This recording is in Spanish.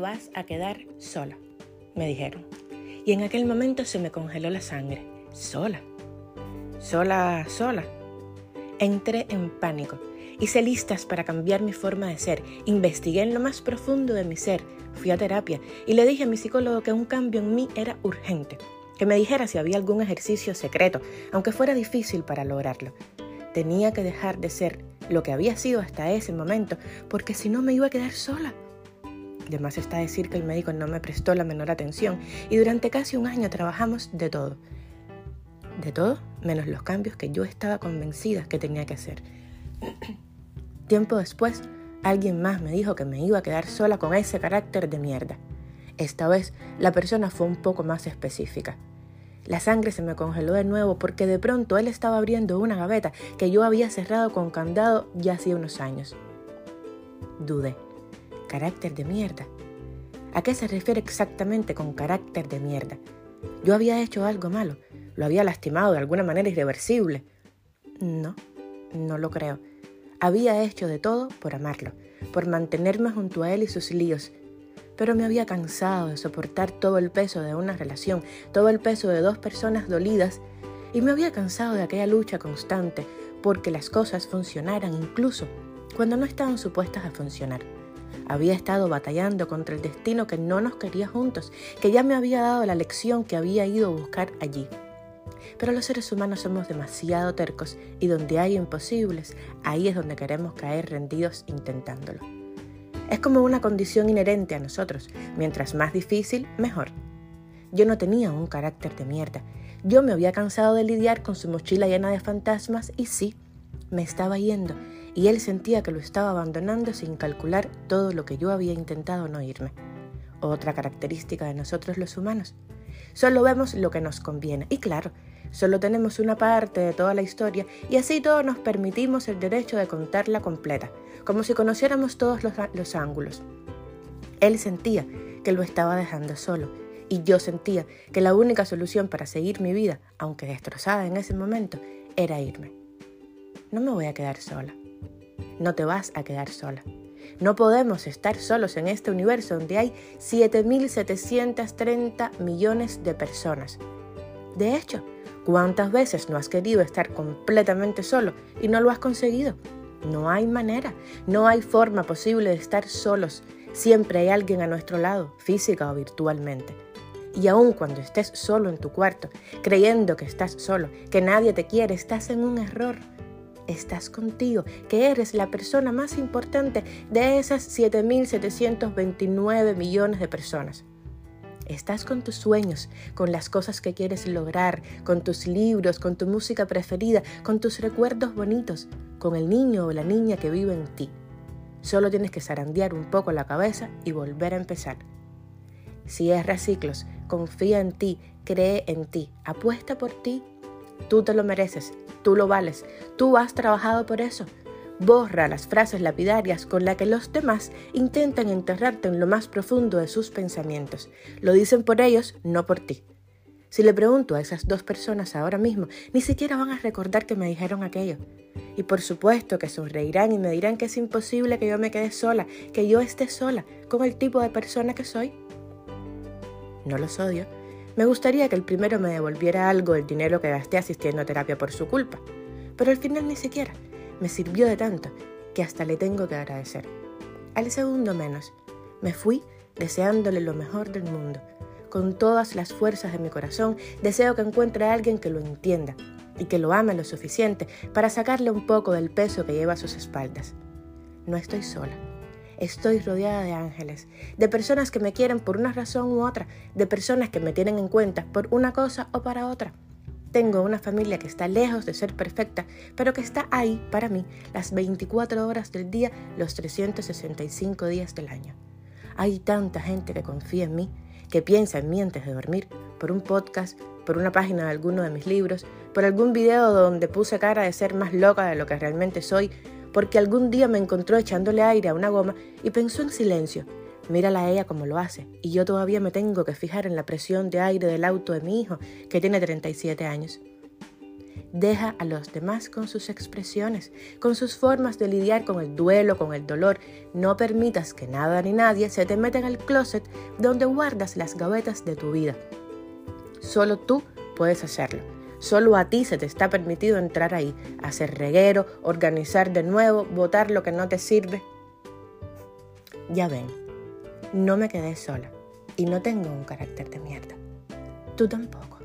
vas a quedar sola, me dijeron. Y en aquel momento se me congeló la sangre. Sola. Sola, sola. Entré en pánico. Hice listas para cambiar mi forma de ser. Investigué en lo más profundo de mi ser. Fui a terapia y le dije a mi psicólogo que un cambio en mí era urgente. Que me dijera si había algún ejercicio secreto, aunque fuera difícil para lograrlo. Tenía que dejar de ser lo que había sido hasta ese momento, porque si no me iba a quedar sola. Además está decir que el médico no me prestó la menor atención y durante casi un año trabajamos de todo. De todo, menos los cambios que yo estaba convencida que tenía que hacer. Tiempo después, alguien más me dijo que me iba a quedar sola con ese carácter de mierda. Esta vez, la persona fue un poco más específica. La sangre se me congeló de nuevo porque de pronto él estaba abriendo una gaveta que yo había cerrado con candado ya hacía unos años. Dudé. ¿Carácter de mierda? ¿A qué se refiere exactamente con carácter de mierda? Yo había hecho algo malo, lo había lastimado de alguna manera irreversible. No, no lo creo. Había hecho de todo por amarlo, por mantenerme junto a él y sus líos, pero me había cansado de soportar todo el peso de una relación, todo el peso de dos personas dolidas, y me había cansado de aquella lucha constante porque las cosas funcionaran incluso cuando no estaban supuestas a funcionar. Había estado batallando contra el destino que no nos quería juntos, que ya me había dado la lección que había ido a buscar allí. Pero los seres humanos somos demasiado tercos y donde hay imposibles, ahí es donde queremos caer rendidos intentándolo. Es como una condición inherente a nosotros. Mientras más difícil, mejor. Yo no tenía un carácter de mierda. Yo me había cansado de lidiar con su mochila llena de fantasmas y sí, me estaba yendo y él sentía que lo estaba abandonando sin calcular todo lo que yo había intentado no irme. Otra característica de nosotros los humanos. Solo vemos lo que nos conviene. Y claro, solo tenemos una parte de toda la historia y así todos nos permitimos el derecho de contarla completa, como si conociéramos todos los, los ángulos. Él sentía que lo estaba dejando solo y yo sentía que la única solución para seguir mi vida, aunque destrozada en ese momento, era irme. No me voy a quedar sola. No te vas a quedar sola. No podemos estar solos en este universo donde hay 7.730 millones de personas. De hecho, ¿cuántas veces no has querido estar completamente solo y no lo has conseguido? No hay manera, no hay forma posible de estar solos. Siempre hay alguien a nuestro lado, física o virtualmente. Y aun cuando estés solo en tu cuarto, creyendo que estás solo, que nadie te quiere, estás en un error estás contigo, que eres la persona más importante de esas 7.729 millones de personas. Estás con tus sueños, con las cosas que quieres lograr, con tus libros, con tu música preferida, con tus recuerdos bonitos, con el niño o la niña que vive en ti. Solo tienes que zarandear un poco la cabeza y volver a empezar. Cierra ciclos, confía en ti, cree en ti, apuesta por ti. Tú te lo mereces, Tú lo vales, tú has trabajado por eso. Borra las frases lapidarias con las que los demás intentan enterrarte en lo más profundo de sus pensamientos. Lo dicen por ellos, no por ti. Si le pregunto a esas dos personas ahora mismo, ni siquiera van a recordar que me dijeron aquello. Y por supuesto que sonreirán y me dirán que es imposible que yo me quede sola, que yo esté sola con el tipo de persona que soy. No los odio, me gustaría que el primero me devolviera algo del dinero que gasté asistiendo a terapia por su culpa, pero al final ni siquiera. Me sirvió de tanto que hasta le tengo que agradecer. Al segundo menos, me fui deseándole lo mejor del mundo. Con todas las fuerzas de mi corazón, deseo que encuentre a alguien que lo entienda y que lo ame lo suficiente para sacarle un poco del peso que lleva a sus espaldas. No estoy sola. Estoy rodeada de ángeles, de personas que me quieren por una razón u otra, de personas que me tienen en cuenta por una cosa o para otra. Tengo una familia que está lejos de ser perfecta, pero que está ahí para mí las 24 horas del día, los 365 días del año. Hay tanta gente que confía en mí, que piensa en mí antes de dormir, por un podcast, por una página de alguno de mis libros, por algún video donde puse cara de ser más loca de lo que realmente soy, porque algún día me encontró echándole aire a una goma y pensó en silencio. Mírala a ella como lo hace, y yo todavía me tengo que fijar en la presión de aire del auto de mi hijo, que tiene 37 años. Deja a los demás con sus expresiones, con sus formas de lidiar con el duelo, con el dolor. No permitas que nada ni nadie se te meta en el closet donde guardas las gavetas de tu vida. Solo tú puedes hacerlo. Solo a ti se te está permitido entrar ahí, hacer reguero, organizar de nuevo, botar lo que no te sirve. Ya ven, no me quedé sola y no tengo un carácter de mierda. Tú tampoco.